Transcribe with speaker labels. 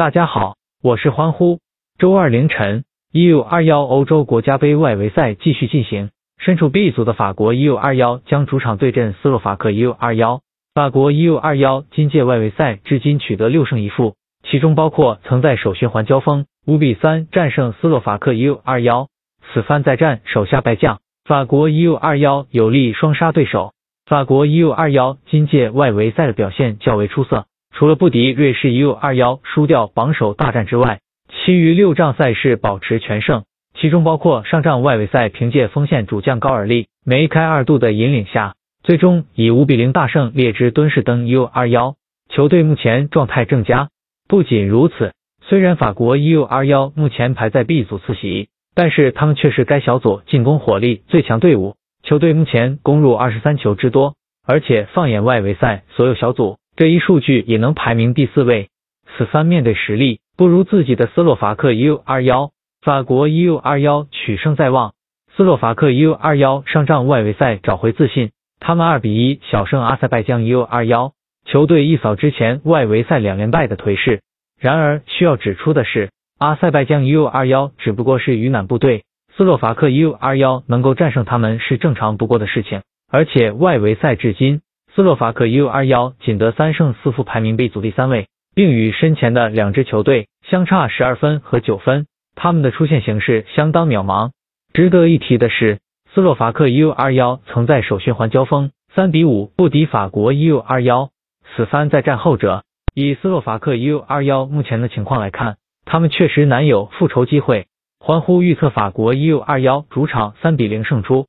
Speaker 1: 大家好，我是欢呼。周二凌晨，EU21 欧洲国家杯外围赛继续进行，身处 B 组的法国 EU21 将主场对阵斯洛伐克 EU21。法国 EU21 今届外围赛至今取得六胜一负，其中包括曾在首循环交锋五比三战胜斯洛伐克 EU21，此番再战手下败将。法国 EU21 有力双杀对手。法国 EU21 今届外围赛的表现较为出色。除了不敌瑞士 U21 输掉榜首大战之外，其余六仗赛事保持全胜，其中包括上仗外围赛凭借锋线主将高尔利梅开二度的引领下，最终以五比零大胜列支敦士登 U21，球队目前状态正佳。不仅如此，虽然法国 U21 目前排在 B 组次席，但是他们却是该小组进攻火力最强队伍，球队目前攻入二十三球之多，而且放眼外围赛所有小组。这一数据也能排名第四位。此番面对实力不如自己的斯洛伐克 U21，法国 U21 取胜在望。斯洛伐克 U21 上仗外围赛找回自信，他们二比一小胜阿塞拜疆 U21，球队一扫之前外围赛两连败的颓势。然而需要指出的是，阿塞拜疆 U21 只不过是鱼腩部队，斯洛伐克 U21 能够战胜他们是正常不过的事情。而且外围赛至今。斯洛伐克 U21 仅得三胜四负，排名 B 组第三位，并与身前的两支球队相差十二分和九分，他们的出线形势相当渺茫。值得一提的是，斯洛伐克 U21 曾在首循环交锋三比五不敌法国 U21，此番再战后者，以斯洛伐克 U21 目前的情况来看，他们确实难有复仇机会。欢呼预测法国 U21 主场三比零胜出。